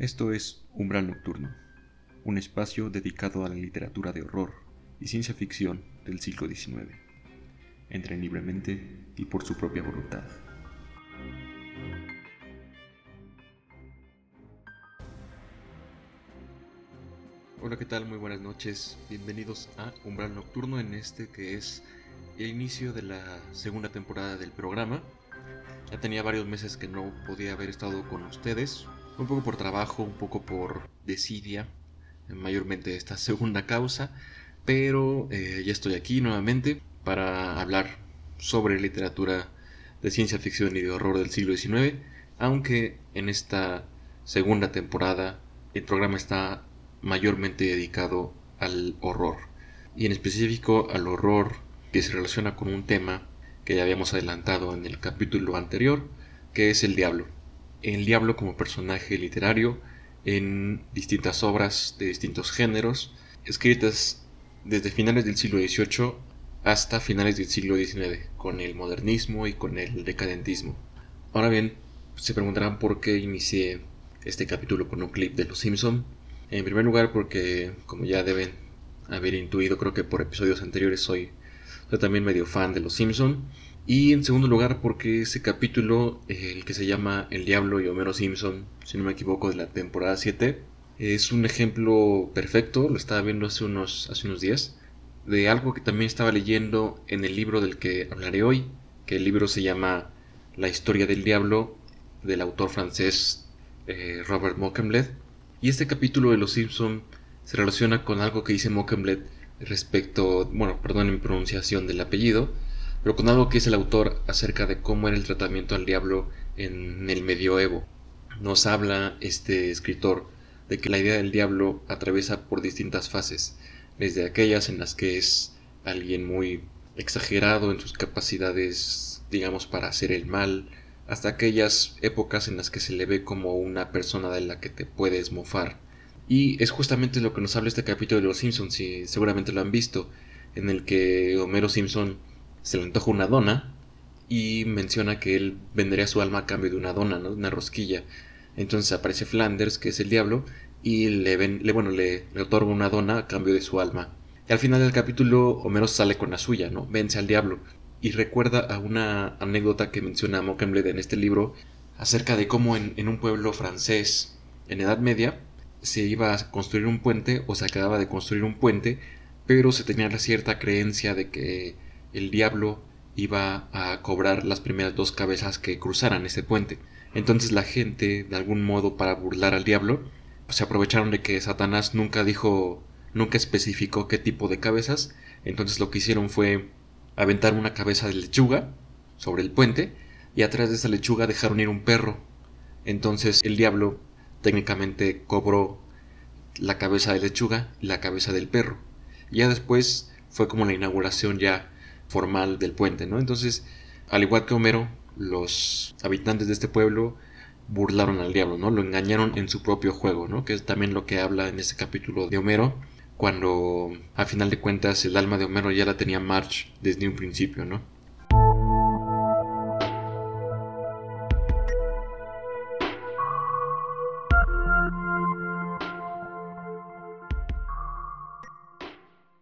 Esto es Umbral Nocturno, un espacio dedicado a la literatura de horror y ciencia ficción del siglo XIX. Entren libremente y por su propia voluntad. Hola, ¿qué tal? Muy buenas noches. Bienvenidos a Umbral Nocturno en este que es el inicio de la segunda temporada del programa. Ya tenía varios meses que no podía haber estado con ustedes, un poco por trabajo, un poco por desidia, mayormente esta segunda causa, pero eh, ya estoy aquí nuevamente para hablar sobre literatura de ciencia ficción y de horror del siglo XIX, aunque en esta segunda temporada el programa está mayormente dedicado al horror, y en específico al horror que se relaciona con un tema que ya habíamos adelantado en el capítulo anterior, que es el diablo el diablo como personaje literario en distintas obras de distintos géneros, escritas desde finales del siglo XVIII hasta finales del siglo XIX, con el modernismo y con el decadentismo. Ahora bien, se preguntarán por qué inicié este capítulo con un clip de Los Simpson. En primer lugar, porque, como ya deben haber intuido, creo que por episodios anteriores soy, soy también medio fan de Los Simpson. Y en segundo lugar, porque ese capítulo, el que se llama El Diablo y Homero Simpson, si no me equivoco, de la temporada 7, es un ejemplo perfecto, lo estaba viendo hace unos, hace unos días, de algo que también estaba leyendo en el libro del que hablaré hoy, que el libro se llama La historia del diablo, del autor francés eh, Robert Mockenbled. Y este capítulo de Los Simpson se relaciona con algo que dice Mockenbled respecto, bueno, perdón mi pronunciación del apellido, pero con algo que es el autor acerca de cómo era el tratamiento al diablo en el medioevo. Nos habla este escritor de que la idea del diablo atraviesa por distintas fases, desde aquellas en las que es alguien muy exagerado en sus capacidades, digamos, para hacer el mal, hasta aquellas épocas en las que se le ve como una persona de la que te puedes mofar. Y es justamente lo que nos habla este capítulo de Los Simpsons, si seguramente lo han visto, en el que Homero Simpson se le antoja una dona y menciona que él vendería su alma a cambio de una dona, ¿no? una rosquilla. Entonces aparece Flanders, que es el diablo, y le, bueno, le, otorga una dona a cambio de su alma. Y al final del capítulo Homero sale con la suya, ¿no? Vence al diablo. Y recuerda a una anécdota que menciona Mockenbled en este libro acerca de cómo en, en un pueblo francés en Edad Media se iba a construir un puente o se acababa de construir un puente, pero se tenía la cierta creencia de que el diablo iba a cobrar las primeras dos cabezas que cruzaran ese puente. Entonces la gente, de algún modo para burlar al diablo, se aprovecharon de que Satanás nunca dijo, nunca especificó qué tipo de cabezas, entonces lo que hicieron fue aventar una cabeza de lechuga sobre el puente y atrás de esa lechuga dejaron ir un perro. Entonces el diablo técnicamente cobró la cabeza de lechuga y la cabeza del perro. Ya después fue como la inauguración ya formal del puente, ¿no? Entonces, al igual que Homero, los habitantes de este pueblo burlaron al diablo, ¿no? Lo engañaron en su propio juego, ¿no? Que es también lo que habla en este capítulo de Homero, cuando a final de cuentas el alma de Homero ya la tenía March desde un principio, ¿no?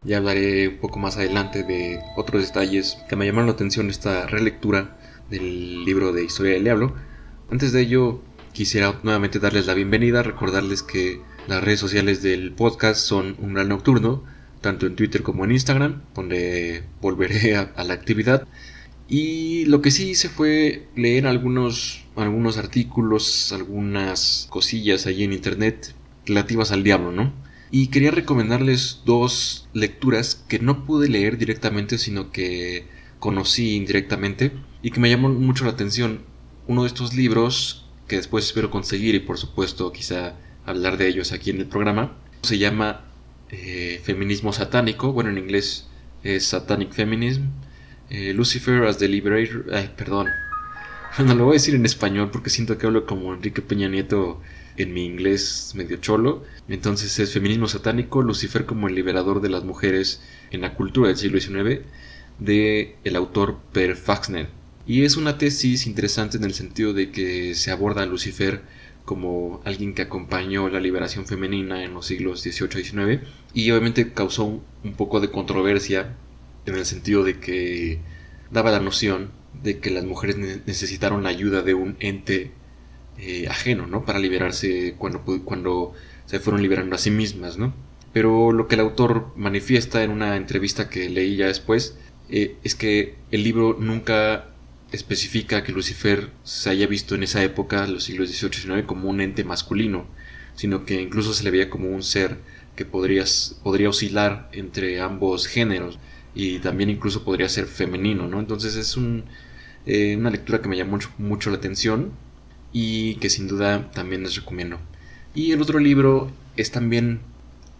Ya hablaré un poco más adelante de otros detalles que me llamaron la atención esta relectura del libro de Historia del Diablo. Antes de ello, quisiera nuevamente darles la bienvenida, recordarles que las redes sociales del podcast son Umbral Nocturno, tanto en Twitter como en Instagram, donde volveré a, la actividad. Y lo que sí hice fue leer algunos, algunos artículos, algunas cosillas allí en internet relativas al diablo, ¿no? Y quería recomendarles dos lecturas que no pude leer directamente, sino que conocí indirectamente y que me llamó mucho la atención. Uno de estos libros, que después espero conseguir y por supuesto quizá hablar de ellos aquí en el programa, se llama eh, Feminismo Satánico, bueno en inglés es Satanic Feminism, eh, Lucifer as the Liberator, ay perdón, no lo voy a decir en español porque siento que hablo como Enrique Peña Nieto en mi inglés medio cholo. Entonces es Feminismo Satánico, Lucifer como el liberador de las mujeres en la cultura del siglo XIX, de el autor Per Faxner. Y es una tesis interesante en el sentido de que se aborda a Lucifer como alguien que acompañó la liberación femenina en los siglos XVIII y XIX y obviamente causó un poco de controversia en el sentido de que daba la noción de que las mujeres necesitaron la ayuda de un ente eh, ajeno, ¿no? Para liberarse cuando, cuando se fueron liberando a sí mismas, ¿no? Pero lo que el autor manifiesta en una entrevista que leí ya después eh, es que el libro nunca especifica que Lucifer se haya visto en esa época, los siglos XVIII y XIX, como un ente masculino, sino que incluso se le veía como un ser que podría, oscilar entre ambos géneros y también incluso podría ser femenino, ¿no? Entonces es un, eh, una lectura que me llamó mucho, mucho, la atención y que sin duda también les recomiendo. Y el otro libro es también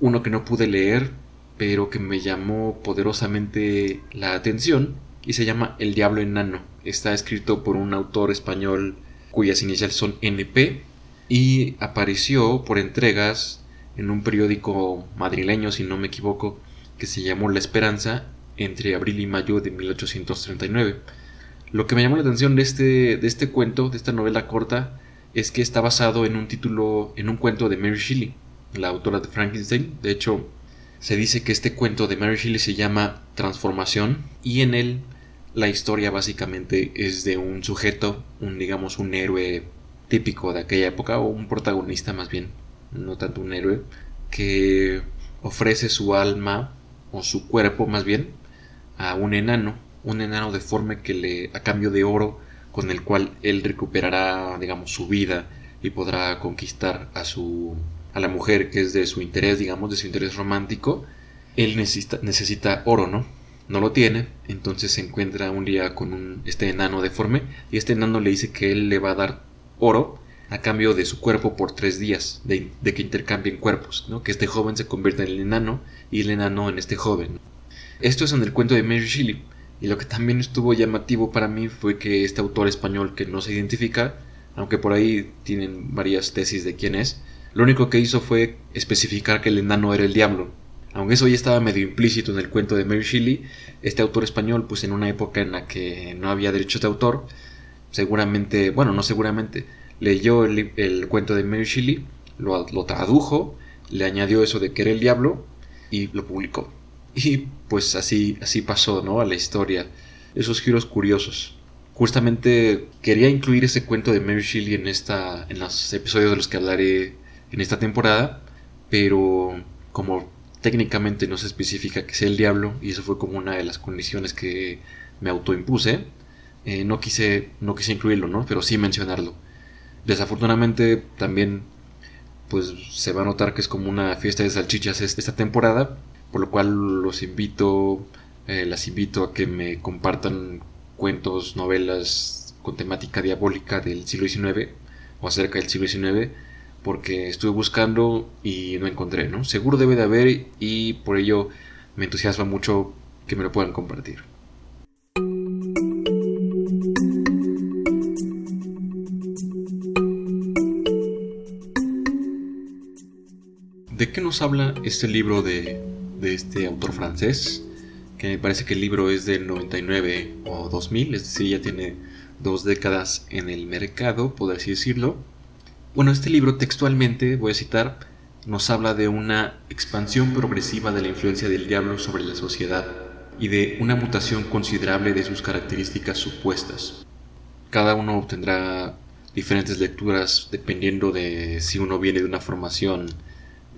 uno que no pude leer, pero que me llamó poderosamente la atención y se llama El Diablo Enano. Está escrito por un autor español cuyas iniciales son NP y apareció por entregas en un periódico madrileño, si no me equivoco, que se llamó La Esperanza entre abril y mayo de 1839. Lo que me llamó la atención de este, de este cuento, de esta novela corta, es que está basado en un título, en un cuento de Mary Shelley, la autora de Frankenstein. De hecho, se dice que este cuento de Mary Shelley se llama Transformación y en él la historia básicamente es de un sujeto, un digamos un héroe típico de aquella época o un protagonista más bien, no tanto un héroe, que ofrece su alma o su cuerpo más bien a un enano, un enano deforme que le a cambio de oro con el cual él recuperará digamos su vida y podrá conquistar a su a la mujer que es de su interés, digamos, de su interés romántico, él necesita, necesita oro, ¿no? No lo tiene, entonces se encuentra un día con un, este enano deforme y este enano le dice que él le va a dar oro a cambio de su cuerpo por tres días, de, que intercambien cuerpos, ¿no? que este joven se convierta en el enano y el enano en este joven. Esto es en el cuento de Mary Shelley, y lo que también estuvo llamativo para mí fue que este autor español que no se identifica, aunque por ahí tienen varias tesis de quién es, lo único que hizo fue especificar que el enano era el diablo. Aunque eso ya estaba medio implícito en el cuento de Mary Shelley, este autor español, pues en una época en la que no había derechos de autor, seguramente, bueno, no seguramente, leyó el, cuento de Mary Shelley, lo, lo tradujo, le añadió eso de que era el diablo y lo publicó. Y pues así, así pasó, ¿no? A la historia. Esos giros curiosos. Justamente quería incluir ese cuento de Mary Shelley en, esta, en los episodios de los que hablaré en esta temporada, pero como técnicamente no se especifica que sea el diablo, y eso fue como una de las condiciones que me autoimpuse, eh, no, quise, no quise incluirlo, ¿no? Pero sí mencionarlo. Desafortunadamente también pues se va a notar que es como una fiesta de salchichas esta temporada, por lo cual los invito, eh, las invito a que me compartan cuentos, novelas con temática diabólica del siglo XIX o acerca del siglo XIX porque estuve buscando y no encontré, ¿no? Seguro debe de haber y por ello me entusiasma mucho que me lo puedan compartir. ¿De qué nos habla este libro de, de este autor francés? Que me parece que el libro es del 99 o 2000, es decir, ya tiene dos décadas en el mercado, por así decirlo bueno, este libro textualmente, voy a citar, nos habla de una expansión progresiva de la influencia del diablo sobre la sociedad y de una mutación considerable de sus características supuestas. Cada uno obtendrá diferentes lecturas dependiendo de si uno viene de una formación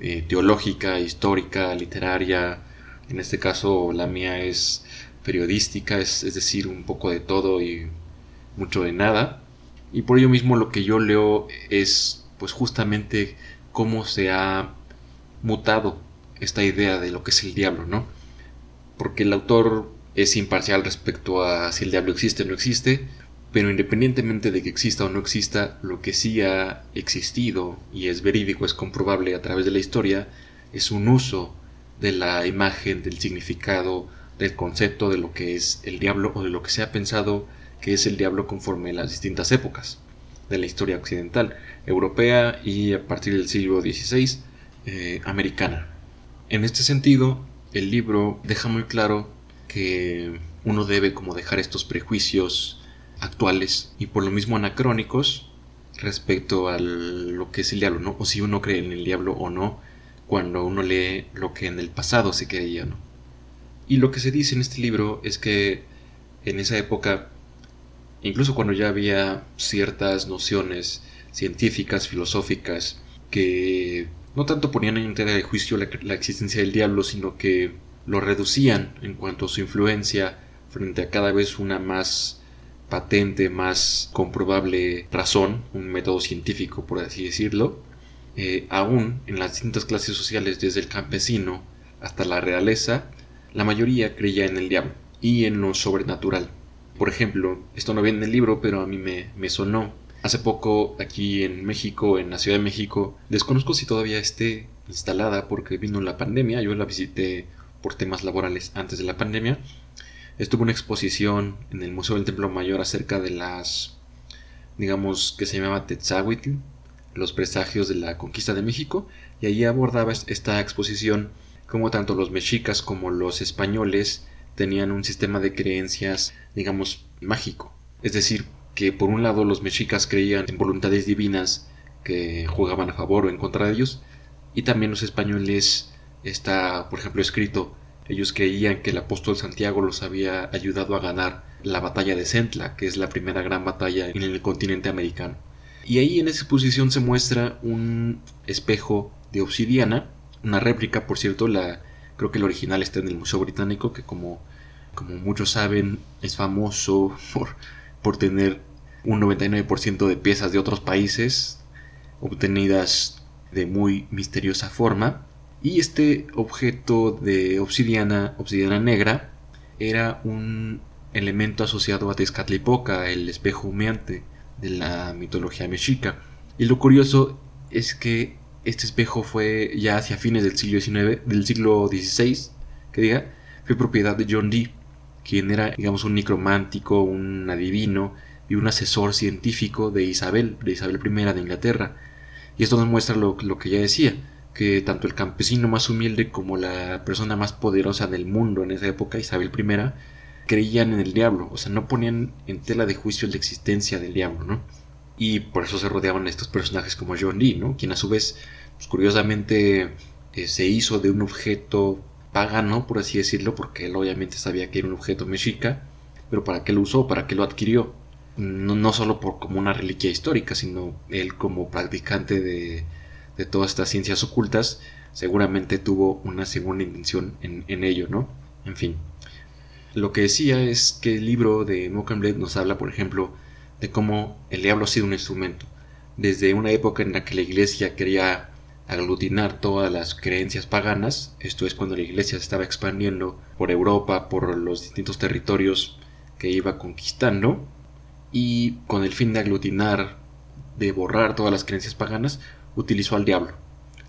eh, teológica, histórica, literaria. En este caso la mía es periodística, es decir, un poco de todo y mucho de nada. Y por ello mismo lo que yo leo es pues justamente cómo se ha mutado esta idea de lo que es el diablo, ¿no? Porque el autor es imparcial respecto a si el diablo existe o no existe, pero independientemente de que exista o no exista, lo que sí ha existido y es verídico, es comprobable a través de la historia, es un uso de la imagen, del significado, del concepto de lo que es el diablo o de lo que se ha pensado que es el diablo conforme las distintas épocas de la historia occidental, europea y a partir del siglo XVI eh, americana. En este sentido, el libro deja muy claro que uno debe como dejar estos prejuicios actuales y por lo mismo anacrónicos respecto a lo que es el diablo. O si uno cree en el diablo o no, cuando uno lee lo que en el pasado se creía, ¿no? Y lo que se dice en este libro es que en esa época, incluso cuando ya había ciertas nociones científicas, filosóficas, que no tanto ponían en tela de juicio la existencia del diablo, sino que lo reducían en cuanto a su influencia frente a cada vez una más patente, más comprobable razón, un método científico, por así decirlo, eh, aún en las distintas clases sociales, desde el campesino hasta la realeza, la mayoría creía en el diablo y en lo sobrenatural. Por ejemplo, esto no viene en el libro, pero a mí me, me sonó. Hace poco aquí en México, en la Ciudad de México, desconozco si todavía esté instalada porque vino la pandemia, yo la visité por temas laborales antes de la pandemia, estuvo una exposición en el Museo del Templo Mayor acerca de las, digamos, que se llamaba Tetzahuitl, los presagios de la conquista de México, y allí abordaba esta exposición como tanto los mexicas como los españoles tenían un sistema de creencias, digamos, mágico. Es decir, que por un lado los mexicas creían en voluntades divinas que jugaban a favor o en contra de ellos, y también los españoles está, por ejemplo, escrito ellos creían que el apóstol Santiago los había ayudado a ganar la batalla de Centla, que es la primera gran batalla en el continente americano. Y ahí en esa exposición se muestra un espejo de obsidiana, una réplica, por cierto, la creo que el original está en el Museo Británico, que como, como muchos saben es famoso por, por tener un 99% de piezas de otros países obtenidas de muy misteriosa forma y este objeto de obsidiana, obsidiana negra, era un elemento asociado a Tezcatlipoca, el espejo humeante de la mitología mexica. Y lo curioso es que este espejo fue ya hacia fines del siglo XIX, del siglo XVI, que diga, fue propiedad de John Dee, quien era, digamos, un necromántico, un adivino y un asesor científico de Isabel, de Isabel I de Inglaterra. Y esto nos muestra lo, lo que ya decía, que tanto el campesino más humilde como la persona más poderosa del mundo en esa época, Isabel I, creían en el diablo, o sea, no ponían en tela de juicio la existencia del diablo, ¿no? Y por eso se rodeaban estos personajes como John Dee, ¿no? Quien a su vez, pues, curiosamente, eh, se hizo de un objeto pagano, por así decirlo, porque él obviamente sabía que era un objeto mexica, pero ¿para qué lo usó? ¿Para qué lo adquirió? No, no solo por como una reliquia histórica, sino él como practicante de, de todas estas ciencias ocultas, seguramente tuvo una segunda intención en, ello, ¿no? En fin. Lo que decía es que el libro de Mockenblade nos habla, por ejemplo, de cómo el diablo ha sido un instrumento. Desde una época en la que la iglesia quería aglutinar todas las creencias paganas, esto es cuando la iglesia se estaba expandiendo por Europa, por los distintos territorios que iba conquistando, y con el fin de aglutinar, de borrar todas las creencias paganas, utilizó al diablo.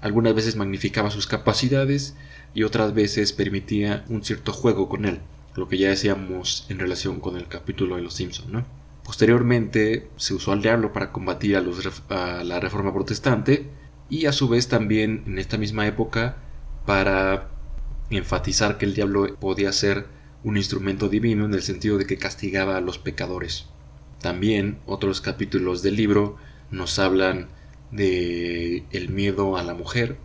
Algunas veces magnificaba sus capacidades y otras veces permitía un cierto juego con él, lo que ya decíamos en relación con el capítulo de los Simpson. Posteriormente se usó al diablo para combatir a, los, a la reforma protestante y a su vez también en esta misma época para enfatizar que el diablo podía ser un instrumento divino en el sentido de que castigaba a los pecadores. También otros capítulos del libro nos hablan de el miedo a la mujer,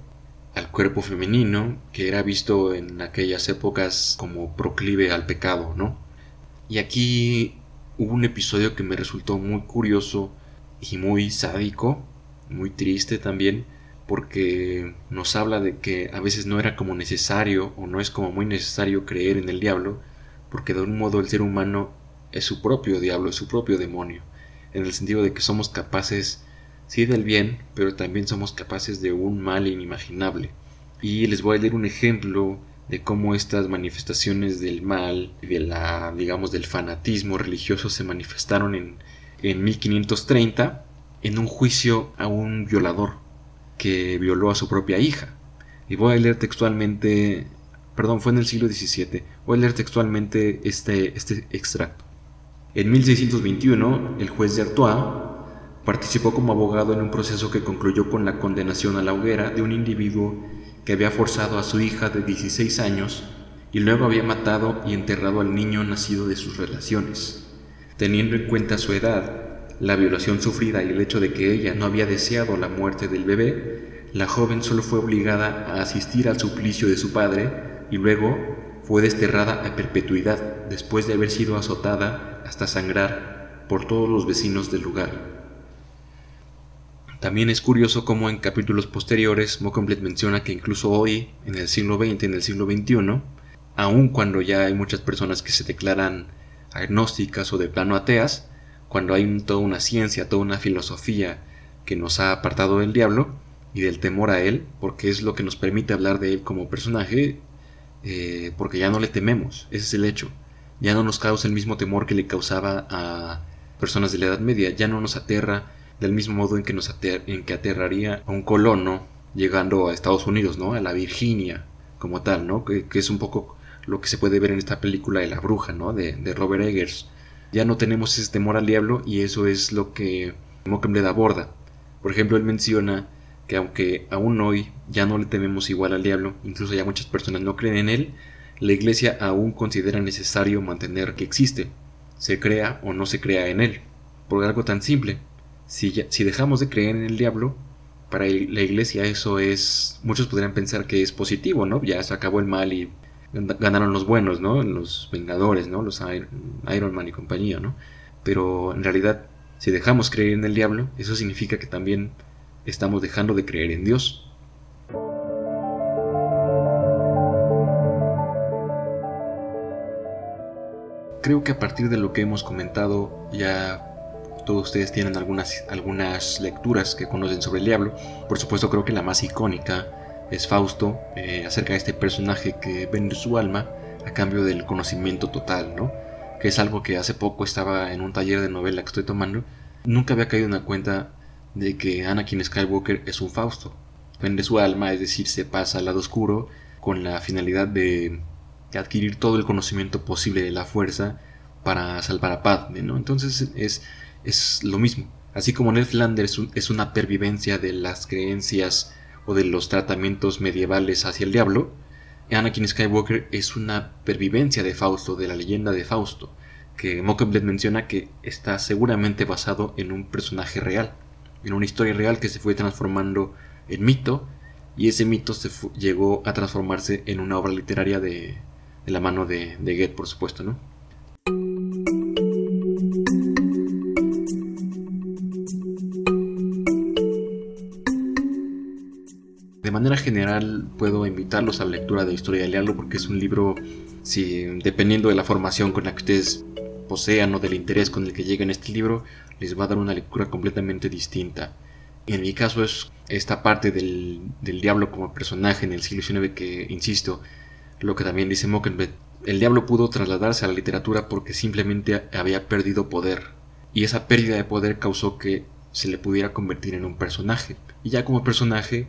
al cuerpo femenino, que era visto en aquellas épocas como proclive al pecado, ¿no? Y aquí hubo un episodio que me resultó muy curioso y muy sádico, muy triste también, porque nos habla de que a veces no era como necesario o no es como muy necesario creer en el diablo, porque de un modo el ser humano es su propio diablo, es su propio demonio, en el sentido de que somos capaces sí del bien, pero también somos capaces de un mal inimaginable. Y les voy a leer un ejemplo de cómo estas manifestaciones del mal y de la, digamos, del fanatismo religioso se manifestaron en, en 1530 en un juicio a un violador que violó a su propia hija. Y voy a leer textualmente, perdón, fue en el siglo XVII, voy a leer textualmente este, este extracto. En 1621, el juez de Artois Participó como abogado en un proceso que concluyó con la condenación a la hoguera de un individuo que había forzado a su hija de 16 años y luego había matado y enterrado al niño nacido de sus relaciones. Teniendo en cuenta su edad, la violación sufrida y el hecho de que ella no había deseado la muerte del bebé, la joven solo fue obligada a asistir al suplicio de su padre y luego fue desterrada a perpetuidad después de haber sido azotada hasta sangrar por todos los vecinos del lugar. También es curioso cómo en capítulos posteriores Mocomblet menciona que incluso hoy, en el siglo XX, en el siglo XXI, aun cuando ya hay muchas personas que se declaran agnósticas o de plano ateas, cuando hay toda una ciencia, toda una filosofía que nos ha apartado del diablo y del temor a él, porque es lo que nos permite hablar de él como personaje, eh, porque ya no le tememos, ese es el hecho. Ya no nos causa el mismo temor que le causaba a personas de la Edad Media, ya no nos aterra del mismo modo en que, nos en que aterraría a un colono llegando a Estados Unidos, ¿no? A la Virginia como tal, ¿no? Que, es un poco lo que se puede ver en esta película de La Bruja, ¿no? De, de Robert Eggers. Ya no tenemos ese temor al diablo y eso es lo que Mockembled aborda. Por ejemplo, él menciona que aunque aún hoy ya no le tememos igual al diablo, incluso ya muchas personas no creen en él, la iglesia aún considera necesario mantener que existe, se crea o no se crea en él, por algo tan simple. Si, si dejamos de creer en el diablo, para la iglesia eso es, muchos podrían pensar que es positivo, ¿no? Ya se acabó el mal y ganaron los buenos, ¿no? Los Vengadores, ¿no? Los Iron Man y compañía, ¿no? Pero en realidad, si dejamos creer en el diablo, eso significa que también estamos dejando de creer en Dios. Creo que a partir de lo que hemos comentado ya todos ustedes tienen algunas, algunas lecturas que conocen sobre el diablo. Por supuesto creo que la más icónica es Fausto, eh, acerca de este personaje que vende su alma a cambio del conocimiento total, ¿no? Que es algo que hace poco estaba en un taller de novela que estoy tomando. Nunca había caído en la cuenta de que Anakin Skywalker es un Fausto. Vende su alma, es decir, se pasa al lado oscuro con la finalidad de adquirir todo el conocimiento posible de la fuerza para salvar a Padme, ¿no? Entonces es, es lo mismo. Así como Ned Flanders es una pervivencia de las creencias o de los tratamientos medievales hacia el diablo, Anakin Skywalker es una pervivencia de Fausto, de la leyenda de Fausto, que Mockingbird menciona que está seguramente basado en un personaje real, en una historia real que se fue transformando en mito, y ese mito se llegó a transformarse en una obra literaria de, la mano de, de Goethe, por supuesto, ¿no? General puedo invitarlos a la lectura de Historia del Diablo porque es un libro, si, dependiendo de la formación con la que ustedes posean o del interés con el que lleguen a este libro, les va a dar una lectura completamente distinta. En mi caso es esta parte del, del diablo como personaje en el siglo XIX que, insisto, lo que también dice Mockenbeck, el diablo pudo trasladarse a la literatura porque simplemente había perdido poder, y esa pérdida de poder causó que se le pudiera convertir en un personaje, y ya como personaje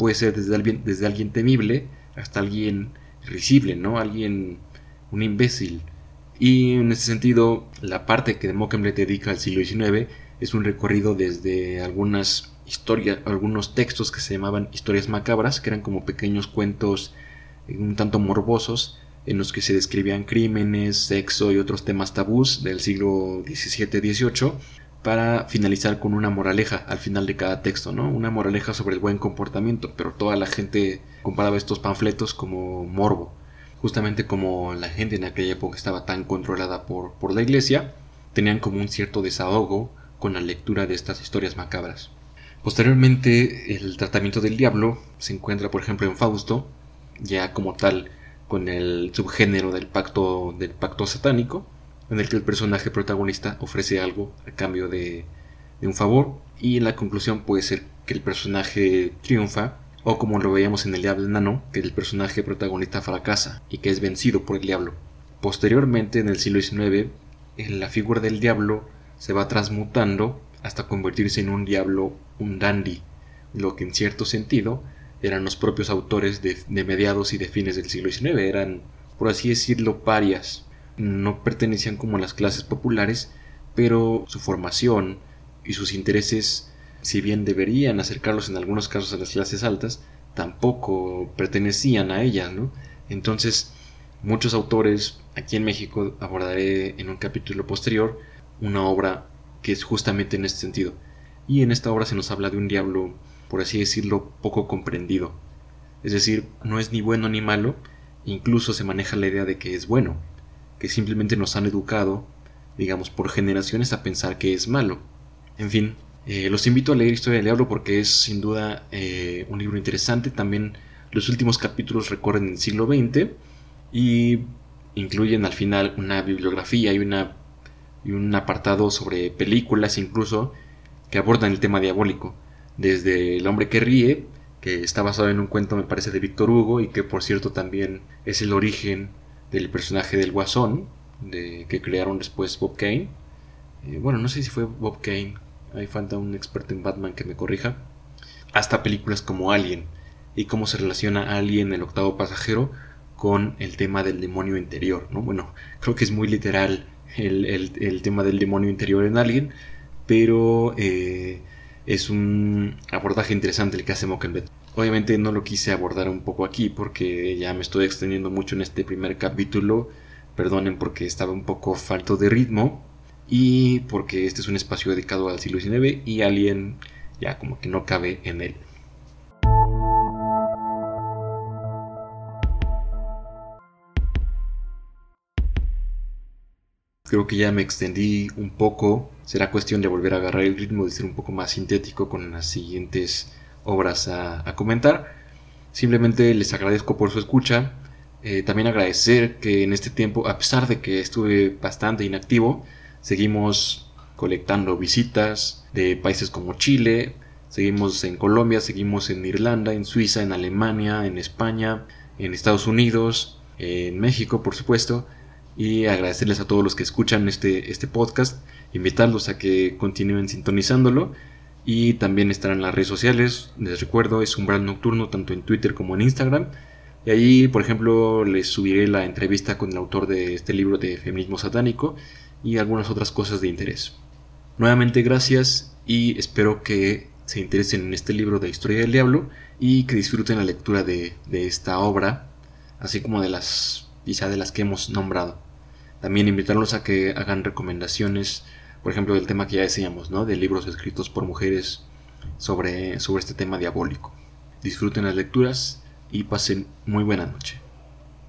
puede ser desde alguien, desde alguien temible hasta alguien risible, ¿no? Alguien, un imbécil. Y en ese sentido, la parte que Mockenbleth dedica al siglo XIX es un recorrido desde algunas historias, algunos textos que se llamaban historias macabras, que eran como pequeños cuentos un tanto morbosos, en los que se describían crímenes, sexo y otros temas tabús del siglo XVII-XVIII, para finalizar con una moraleja al final de cada texto, ¿no? Una moraleja sobre el buen comportamiento, pero toda la gente comparaba estos panfletos como morbo. Justamente como la gente en aquella época estaba tan controlada por, por la iglesia, tenían como un cierto desahogo con la lectura de estas historias macabras. Posteriormente, el tratamiento del diablo se encuentra, por ejemplo, en Fausto, ya como tal con el subgénero del pacto, del pacto satánico, en el que el personaje protagonista ofrece algo a cambio de, un favor y la conclusión puede ser que el personaje triunfa o como lo veíamos en el Diablo Enano, que el personaje protagonista fracasa y que es vencido por el diablo. Posteriormente, en el siglo XIX, la figura del diablo se va transmutando hasta convertirse en un diablo, un dandy, lo que en cierto sentido eran los propios autores de, de mediados y de fines del siglo XIX, eran, por así decirlo, parias, no pertenecían como a las clases populares, pero su formación y sus intereses, si bien deberían acercarlos en algunos casos a las clases altas, tampoco pertenecían a ellas, ¿no? Entonces, muchos autores, aquí en México abordaré en un capítulo posterior, una obra que es justamente en este sentido. Y en esta obra se nos habla de un diablo, por así decirlo, poco comprendido. Es decir, no es ni bueno ni malo, incluso se maneja la idea de que es bueno, que simplemente nos han educado, digamos, por generaciones a pensar que es malo. En fin, eh, los invito a leer Historia del Diablo porque es sin duda eh, un libro interesante. También los últimos capítulos recorren el siglo XX y incluyen al final una bibliografía y, una, y un apartado sobre películas incluso que abordan el tema diabólico. Desde El hombre que ríe, que está basado en un cuento me parece de Víctor Hugo y que por cierto también es el origen del personaje del Guasón, de, que crearon después Bob Kane. Eh, bueno, no sé si fue Bob Kane, hay falta un experto en Batman que me corrija. Hasta películas como Alien y cómo se relaciona Alien, el octavo pasajero, con el tema del demonio interior. ¿no? Bueno, creo que es muy literal el, tema del demonio interior en Alien, pero eh, es un abordaje interesante el que hace Mockenbeck. Obviamente no lo quise abordar un poco aquí porque ya me estoy extendiendo mucho en este primer capítulo. Perdonen porque estaba un poco falto de ritmo y porque este es un espacio dedicado al siglo XIX y Alien ya como que no cabe en él. Creo que ya me extendí un poco. Será cuestión de volver a agarrar el ritmo, de ser un poco más sintético con las siguientes obras a, comentar. Simplemente les agradezco por su escucha. Eh, también agradecer que en este tiempo, a pesar de que estuve bastante inactivo, seguimos colectando visitas de países como Chile, seguimos en Colombia, seguimos en Irlanda, en Suiza, en Alemania, en España, en Estados Unidos, en México, por supuesto y agradecerles a todos los que escuchan este, este podcast, invitarlos a que continúen sintonizándolo y también estar en las redes sociales, les recuerdo, es Umbral Nocturno tanto en Twitter como en Instagram. Y ahí, por ejemplo, les subiré la entrevista con el autor de este libro de feminismo satánico y algunas otras cosas de interés. Nuevamente gracias y espero que se interesen en este libro de Historia del Diablo y que disfruten la lectura de, de esta obra, así como de las quizá de las que hemos nombrado. También invitarlos a que hagan recomendaciones, por ejemplo, del tema que ya decíamos, ¿no? De libros escritos por mujeres sobre, sobre este tema diabólico. Disfruten las lecturas y pasen muy buena noche.